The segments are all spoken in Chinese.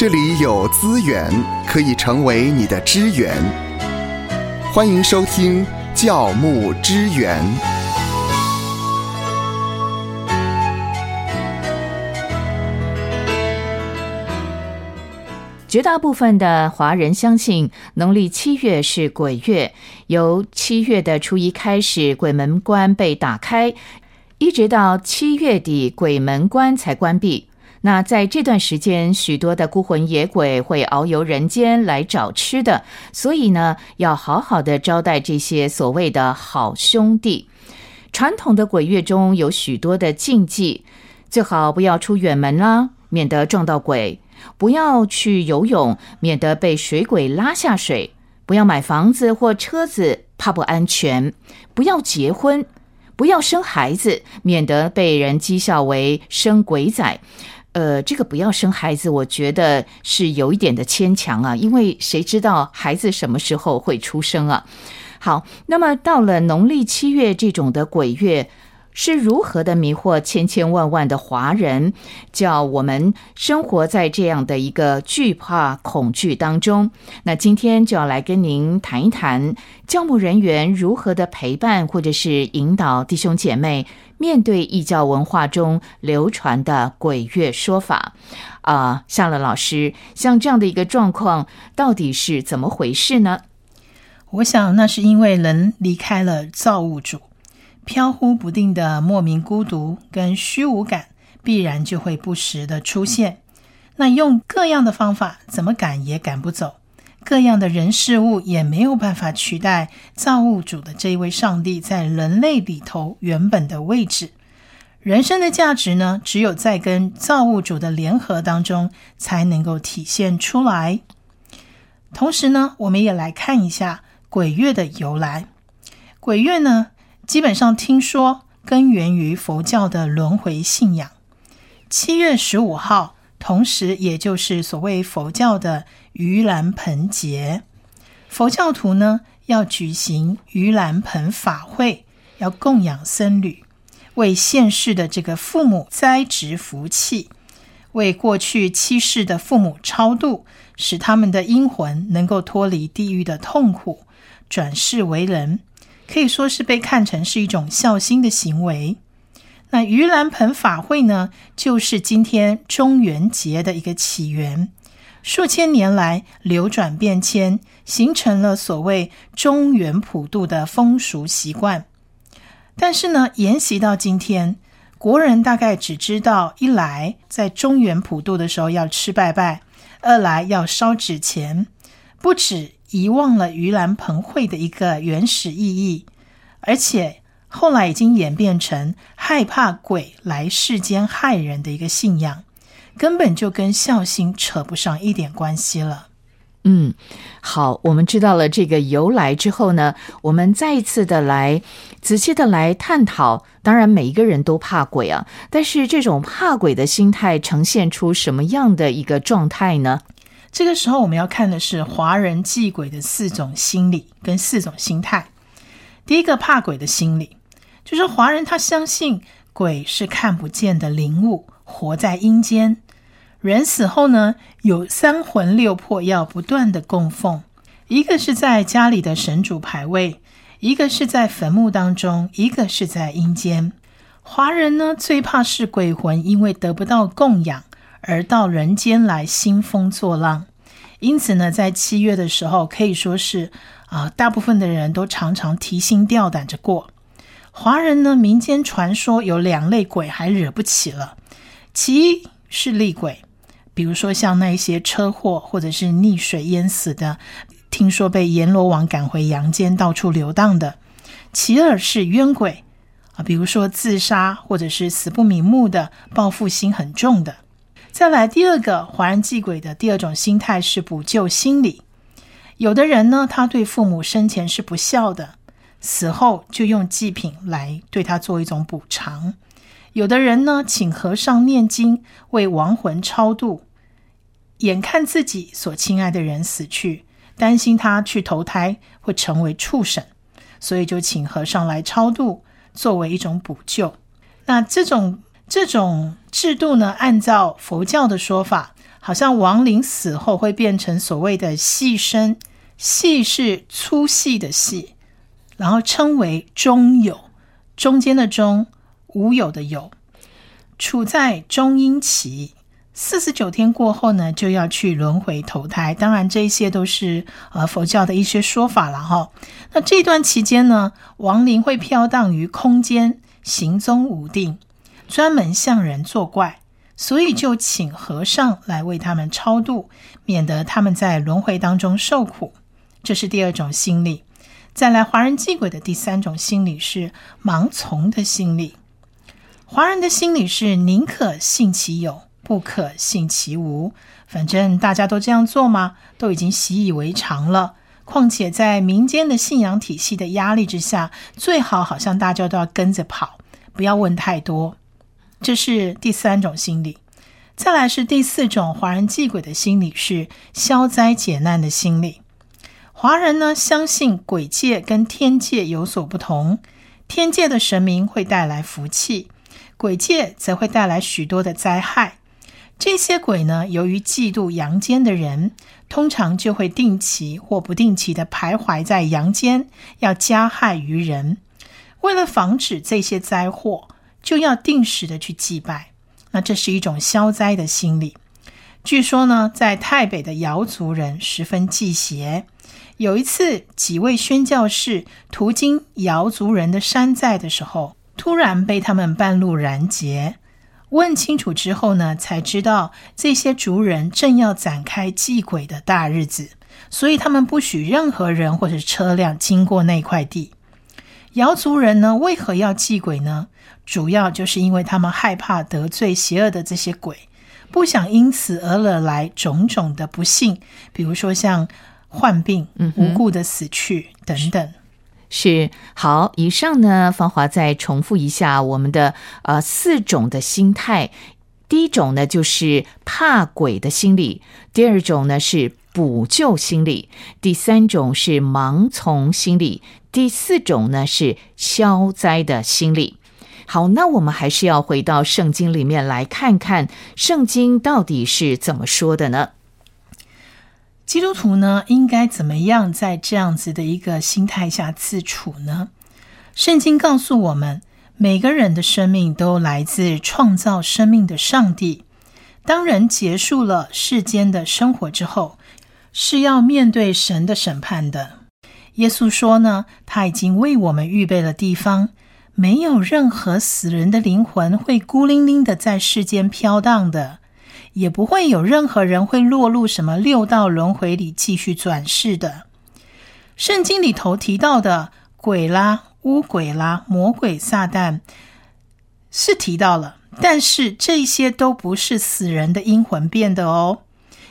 这里有资源可以成为你的支援。欢迎收听教牧支援。绝大部分的华人相信农历七月是鬼月，由七月的初一开始，鬼门关被打开，一直到七月底，鬼门关才关闭。那在这段时间，许多的孤魂野鬼会遨游人间来找吃的，所以呢，要好好的招待这些所谓的好兄弟。传统的鬼月中有许多的禁忌，最好不要出远门啦，免得撞到鬼。不要去游泳，免得被水鬼拉下水；不要买房子或车子，怕不安全；不要结婚，不要生孩子，免得被人讥笑为生鬼仔。呃，这个不要生孩子，我觉得是有一点的牵强啊，因为谁知道孩子什么时候会出生啊？好，那么到了农历七月这种的鬼月。是如何的迷惑千千万万的华人，叫我们生活在这样的一个惧怕、恐惧当中？那今天就要来跟您谈一谈，教牧人员如何的陪伴或者是引导弟兄姐妹面对异教文化中流传的鬼月说法。啊，夏乐老师，像这样的一个状况，到底是怎么回事呢？我想，那是因为人离开了造物主。飘忽不定的莫名孤独跟虚无感，必然就会不时的出现。那用各样的方法，怎么赶也赶不走；各样的人事物也没有办法取代造物主的这一位上帝在人类里头原本的位置。人生的价值呢，只有在跟造物主的联合当中，才能够体现出来。同时呢，我们也来看一下鬼月的由来。鬼月呢？基本上听说根源于佛教的轮回信仰。七月十五号，同时也就是所谓佛教的盂兰盆节，佛教徒呢要举行盂兰盆法会，要供养僧侣，为现世的这个父母栽植福气，为过去七世的父母超度，使他们的阴魂能够脱离地狱的痛苦，转世为人。可以说是被看成是一种孝心的行为。那盂兰盆法会呢，就是今天中元节的一个起源。数千年来流转变迁，形成了所谓中元普渡的风俗习惯。但是呢，沿袭到今天，国人大概只知道一来在中元普渡的时候要吃拜拜，二来要烧纸钱，不止。遗忘了盂兰盆会的一个原始意义，而且后来已经演变成害怕鬼来世间害人的一个信仰，根本就跟孝心扯不上一点关系了。嗯，好，我们知道了这个由来之后呢，我们再一次的来仔细的来探讨。当然，每一个人都怕鬼啊，但是这种怕鬼的心态呈现出什么样的一个状态呢？这个时候，我们要看的是华人忌鬼的四种心理跟四种心态。第一个怕鬼的心理，就是华人他相信鬼是看不见的灵物，活在阴间。人死后呢，有三魂六魄要不断的供奉，一个是在家里的神主牌位，一个是在坟墓当中，一个是在阴间。华人呢，最怕是鬼魂，因为得不到供养。而到人间来兴风作浪，因此呢，在七月的时候，可以说是啊，大部分的人都常常提心吊胆着过。华人呢，民间传说有两类鬼还惹不起了，其一是厉鬼，比如说像那些车祸或者是溺水淹死的，听说被阎罗王赶回阳间到处流荡的；其二是冤鬼啊，比如说自杀或者是死不瞑目的，报复心很重的。再来第二个华人祭鬼的第二种心态是补救心理。有的人呢，他对父母生前是不孝的，死后就用祭品来对他做一种补偿。有的人呢，请和尚念经为亡魂超度，眼看自己所亲爱的人死去，担心他去投胎会成为畜生，所以就请和尚来超度，作为一种补救。那这种。这种制度呢，按照佛教的说法，好像亡灵死后会变成所谓的细身，细是粗细的细，然后称为中有，中间的中，无有的有，处在中阴期。四十九天过后呢，就要去轮回投胎。当然，这些都是呃佛教的一些说法了哈。那这段期间呢，亡灵会飘荡于空间，行踪无定，专门向人作怪，所以就请和尚来为他们超度，免得他们在轮回当中受苦。这是第二种心理。再来，华人祭鬼的第三种心理是盲从的心理。华人的心理是宁可信其有。不可信其无，反正大家都这样做嘛，都已经习以为常了。况且在民间的信仰体系的压力之下，最好好像大家都要跟着跑，不要问太多。这是第三种心理。再来是第四种华人祭鬼的心理，是消灾解难的心理。华人呢相信鬼界跟天界有所不同，天界的神明会带来福气，鬼界则会带来许多的灾害。这些鬼呢，由于嫉妒阳间的人，通常就会定期或不定期的徘徊在阳间，要加害于人。为了防止这些灾祸，就要定时的去祭拜。那这是一种消灾的心理。据说呢，在太北的瑶族人十分忌邪。有一次，几位宣教士途经瑶族人的山寨的时候，突然被他们半路拦截。问清楚之后呢，才知道这些族人正要展开祭鬼的大日子，所以他们不许任何人或者车辆经过那块地。瑶族人呢，为何要祭鬼呢？主要就是因为他们害怕得罪邪恶的这些鬼，不想因此而惹来种种的不幸，比如说像患病、无故的死去等等。是好，以上呢，芳华再重复一下我们的呃四种的心态。第一种呢，就是怕鬼的心理；第二种呢是补救心理；第三种是盲从心理；第四种呢是消灾的心理。好，那我们还是要回到圣经里面来看看，圣经到底是怎么说的呢？基督徒呢，应该怎么样在这样子的一个心态下自处呢？圣经告诉我们，每个人的生命都来自创造生命的上帝。当人结束了世间的生活之后，是要面对神的审判的。耶稣说呢，他已经为我们预备了地方，没有任何死人的灵魂会孤零零的在世间飘荡的。也不会有任何人会落入什么六道轮回里继续转世的。圣经里头提到的鬼啦、巫鬼啦、魔鬼、撒旦是提到了，但是这些都不是死人的阴魂变的哦。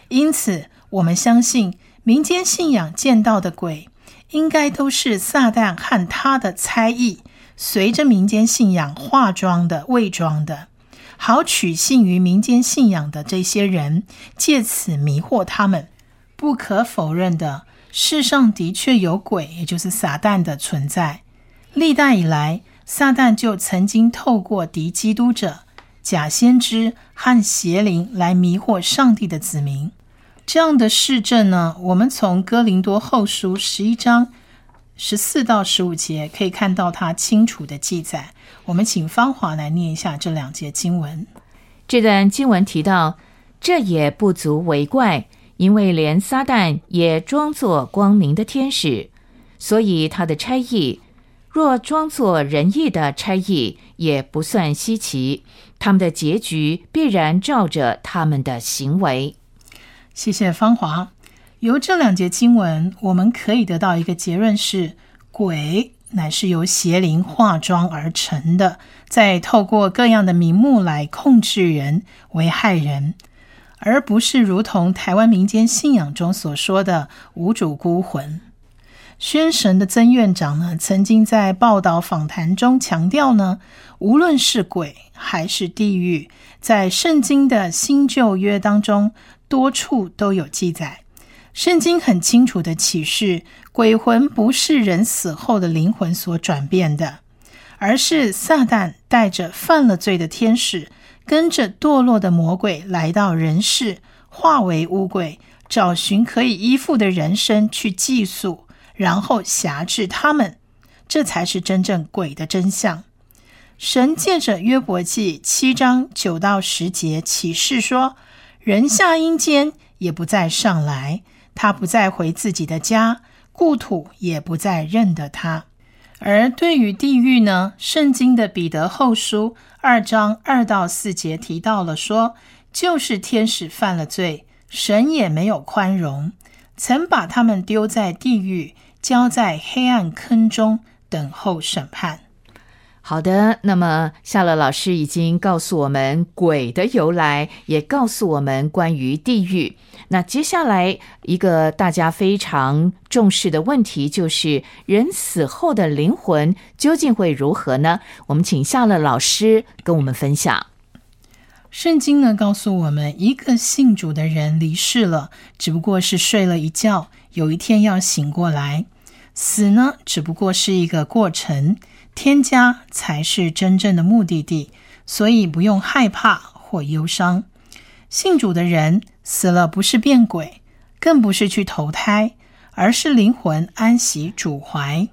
因此，我们相信民间信仰见到的鬼，应该都是撒旦和他的猜疑，随着民间信仰化妆的、伪装的。好取信于民间信仰的这些人，借此迷惑他们。不可否认的，世上的确有鬼，也就是撒旦的存在。历代以来，撒旦就曾经透过敌基督者、假先知和邪灵来迷惑上帝的子民。这样的事证呢，我们从哥林多后书十一章。十四到十五节可以看到他清楚的记载。我们请芳华来念一下这两节经文。这段经文提到，这也不足为怪，因为连撒旦也装作光明的天使，所以他的差役若装作仁义的差役，也不算稀奇。他们的结局必然照着他们的行为。谢谢芳华。由这两节经文，我们可以得到一个结论：是鬼乃是由邪灵化妆而成的，再透过各样的名目来控制人、危害人，而不是如同台湾民间信仰中所说的无主孤魂。宣神的曾院长呢，曾经在报道访谈中强调呢，无论是鬼还是地狱，在圣经的新旧约当中，多处都有记载。圣经很清楚的启示，鬼魂不是人死后的灵魂所转变的，而是撒旦带着犯了罪的天使，跟着堕落的魔鬼来到人世，化为乌鬼，找寻可以依附的人身去寄宿，然后辖制他们。这才是真正鬼的真相。神借着约伯记七章九到十节启示说：人下阴间也不再上来，他不再回自己的家，故土也不再认得他。而对于地狱呢？圣经的彼得后书二章二到四节提到了说，就是天使犯了罪，神也没有宽容，曾把他们丢在地狱，交在黑暗坑中，等候审判。好的，那么夏乐老师已经告诉我们鬼的由来，也告诉我们关于地狱。那接下来一个大家非常重视的问题，就是人死后的灵魂究竟会如何呢？我们请夏乐老师跟我们分享。圣经呢告诉我们，一个信主的人离世了，只不过是睡了一觉，有一天要醒过来。死呢，只不过是一个过程。天家才是真正的目的地，所以不用害怕或忧伤。信主的人死了，不是变鬼，更不是去投胎，而是灵魂安息主怀。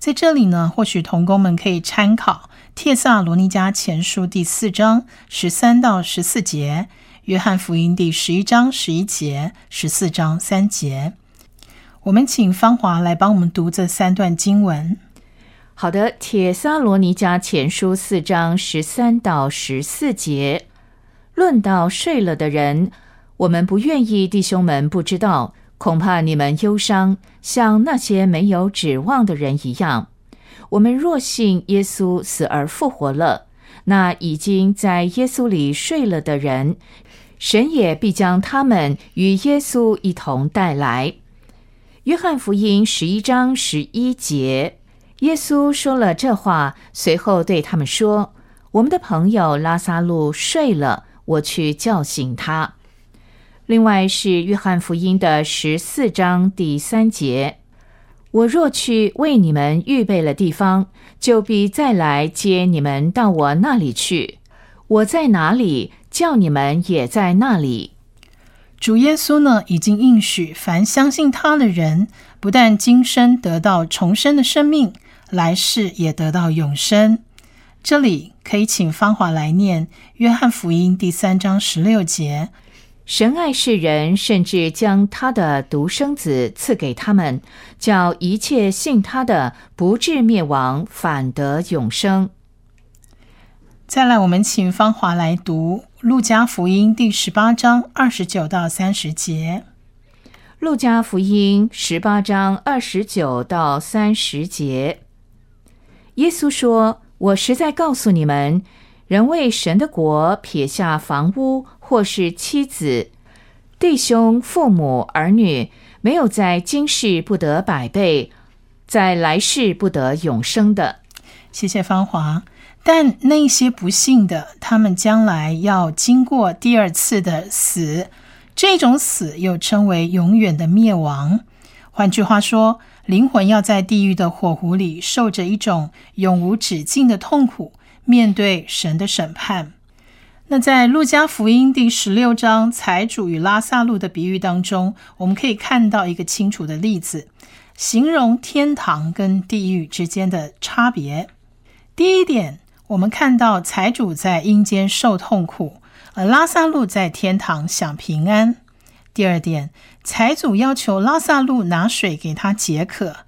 在这里呢，或许童工们可以参考《帖萨罗尼迦前书》第四章十三到十四节，《约翰福音》第十一章十一节、十四章三节。我们请芳华来帮我们读这三段经文。好的，《铁撒罗尼迦前书》四章十三到十四节，论到睡了的人，我们不愿意弟兄们不知道，恐怕你们忧伤，像那些没有指望的人一样。我们若信耶稣死而复活了，那已经在耶稣里睡了的人，神也必将他们与耶稣一同带来。约翰福音十一章十一节。耶稣说了这话，随后对他们说：“我们的朋友拉萨路睡了，我去叫醒他。”另外是约翰福音的十四章第三节：“我若去为你们预备了地方，就必再来接你们到我那里去。我在哪里，叫你们也在那里。”主耶稣呢，已经应许凡相信他的人，不但今生得到重生的生命。来世也得到永生。这里可以请芳华来念《约翰福音》第三章十六节：“神爱世人，甚至将他的独生子赐给他们，叫一切信他的不至灭亡，反得永生。”再来，我们请芳华来读《路加福音》第十八章二十九到三十节。《路加福音》十八章二十九到三十节。耶稣说：“我实在告诉你们，人为神的国撇下房屋，或是妻子、弟兄、父母、儿女，没有在今世不得百倍，在来世不得永生的。”谢谢芳华。但那些不幸的，他们将来要经过第二次的死，这种死又称为永远的灭亡。换句话说。灵魂要在地狱的火湖里受着一种永无止境的痛苦，面对神的审判。那在路加福音第十六章财主与拉萨路的比喻当中，我们可以看到一个清楚的例子，形容天堂跟地狱之间的差别。第一点，我们看到财主在阴间受痛苦，而拉萨路在天堂享平安。第二点。财主要求拉萨路拿水给他解渴，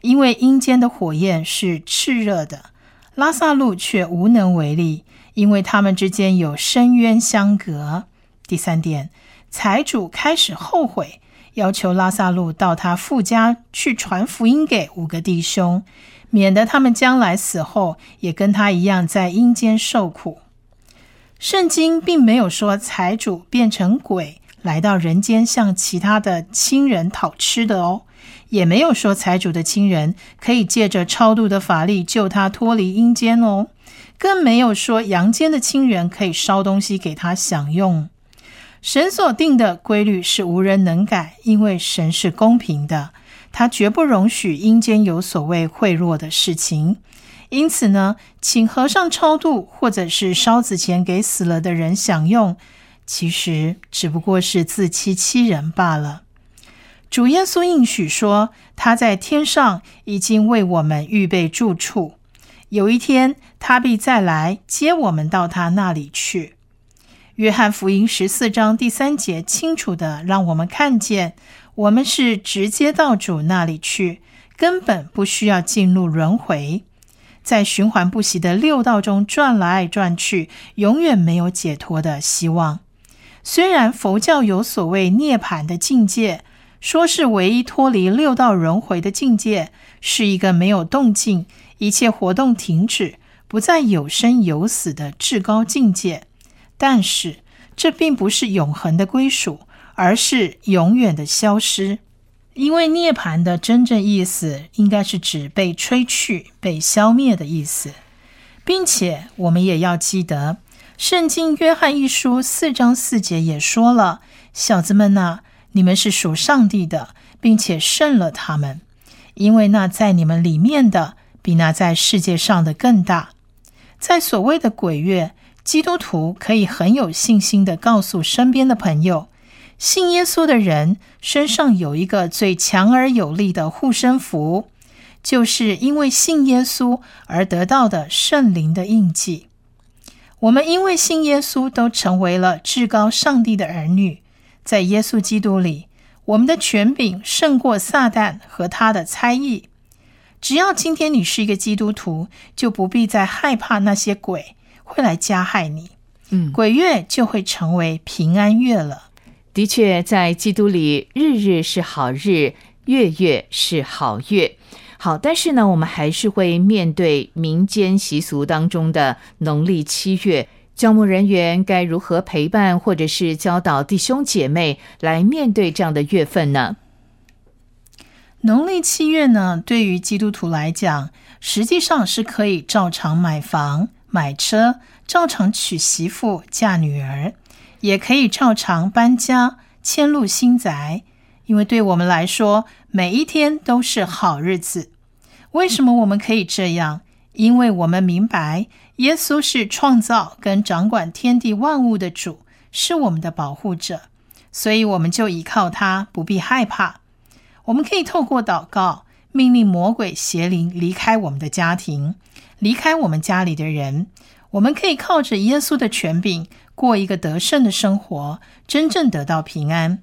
因为阴间的火焰是炽热的。拉萨路却无能为力，因为他们之间有深渊相隔。第三点，财主开始后悔，要求拉萨路到他父家去传福音给五个弟兄，免得他们将来死后也跟他一样在阴间受苦。圣经并没有说财主变成鬼。来到人间向其他的亲人讨吃的哦，也没有说财主的亲人可以借着超度的法力救他脱离阴间哦，更没有说阳间的亲人可以烧东西给他享用。神所定的规律是无人能改，因为神是公平的，他绝不容许阴间有所谓贿赂的事情。因此呢，请和尚超度或者是烧纸钱给死了的人享用。其实只不过是自欺欺人罢了。主耶稣应许说，他在天上已经为我们预备住处，有一天他必再来接我们到他那里去。约翰福音十四章第三节清楚的让我们看见，我们是直接到主那里去，根本不需要进入轮回，在循环不息的六道中转来转去，永远没有解脱的希望。虽然佛教有所谓涅槃的境界，说是唯一脱离六道轮回的境界，是一个没有动静、一切活动停止、不再有生有死的至高境界。但是，这并不是永恒的归属，而是永远的消失。因为涅槃的真正意思，应该是指被吹去、被消灭的意思，并且我们也要记得，《圣经·约翰一书》四章四节也说了：“小子们呐，你们是属上帝的，并且胜了他们，因为那在你们里面的，比那在世界上的更大。”在所谓的鬼月。基督徒可以很有信心的告诉身边的朋友，信耶稣的人身上有一个最强而有力的护身符，就是因为信耶稣而得到的圣灵的印记。我们因为信耶稣，都成为了至高上帝的儿女。在耶稣基督里，我们的权柄胜过撒旦和他的猜疑。只要今天你是一个基督徒，就不必再害怕那些鬼。会来加害你，嗯，鬼月就会成为平安月了。的确，在基督里，日日是好日，月月是好月。好，但是呢，我们还是会面对民间习俗当中的农历七月，教牧人员该如何陪伴或者是教导弟兄姐妹来面对这样的月份呢？农历七月呢，对于基督徒来讲，实际上是可以照常买房。买车照常娶媳妇嫁女儿，也可以照常搬家迁入新宅，因为对我们来说，每一天都是好日子。为什么我们可以这样？因为我们明白，耶稣是创造跟掌管天地万物的主，是我们的保护者，所以我们就依靠他，不必害怕。我们可以透过祷告，命令魔鬼邪灵离开我们的家庭。离开我们家里的人，我们可以靠着耶稣的权柄过一个得胜的生活，真正得到平安。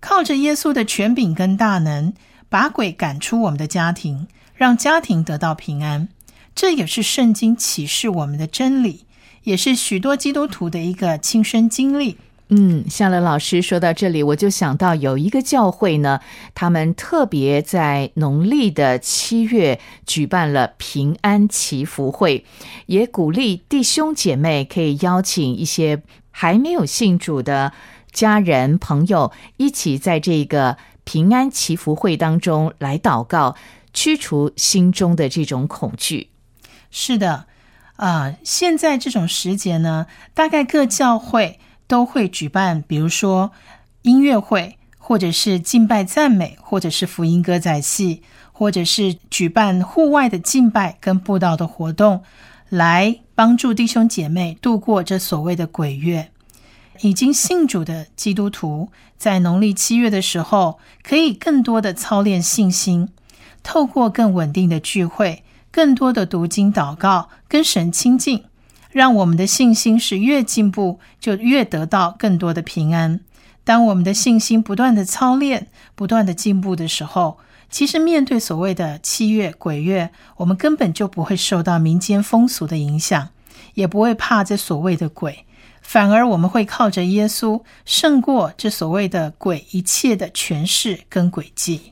靠着耶稣的权柄跟大能，把鬼赶出我们的家庭，让家庭得到平安。这也是圣经启示我们的真理，也是许多基督徒的一个亲身经历。嗯，夏乐老师说到这里，我就想到有一个教会呢，他们特别在农历的七月举办了平安祈福会，也鼓励弟兄姐妹可以邀请一些还没有信主的家人朋友，一起在这个平安祈福会当中来祷告，驱除心中的这种恐惧。是的，啊，现在这种时节呢，大概各教会。都会举办，比如说音乐会，或者是敬拜赞美，或者是福音歌仔戏，或者是举办户外的敬拜跟布道的活动，来帮助弟兄姐妹度过这所谓的鬼月。已经信主的基督徒，在农历七月的时候，可以更多的操练信心，透过更稳定的聚会，更多的读经祷告，跟神亲近。让我们的信心是越进步，就越得到更多的平安。当我们的信心不断的操练、不断的进步的时候，其实面对所谓的七月鬼月，我们根本就不会受到民间风俗的影响，也不会怕这所谓的鬼，反而我们会靠着耶稣胜过这所谓的鬼一切的权势跟诡计。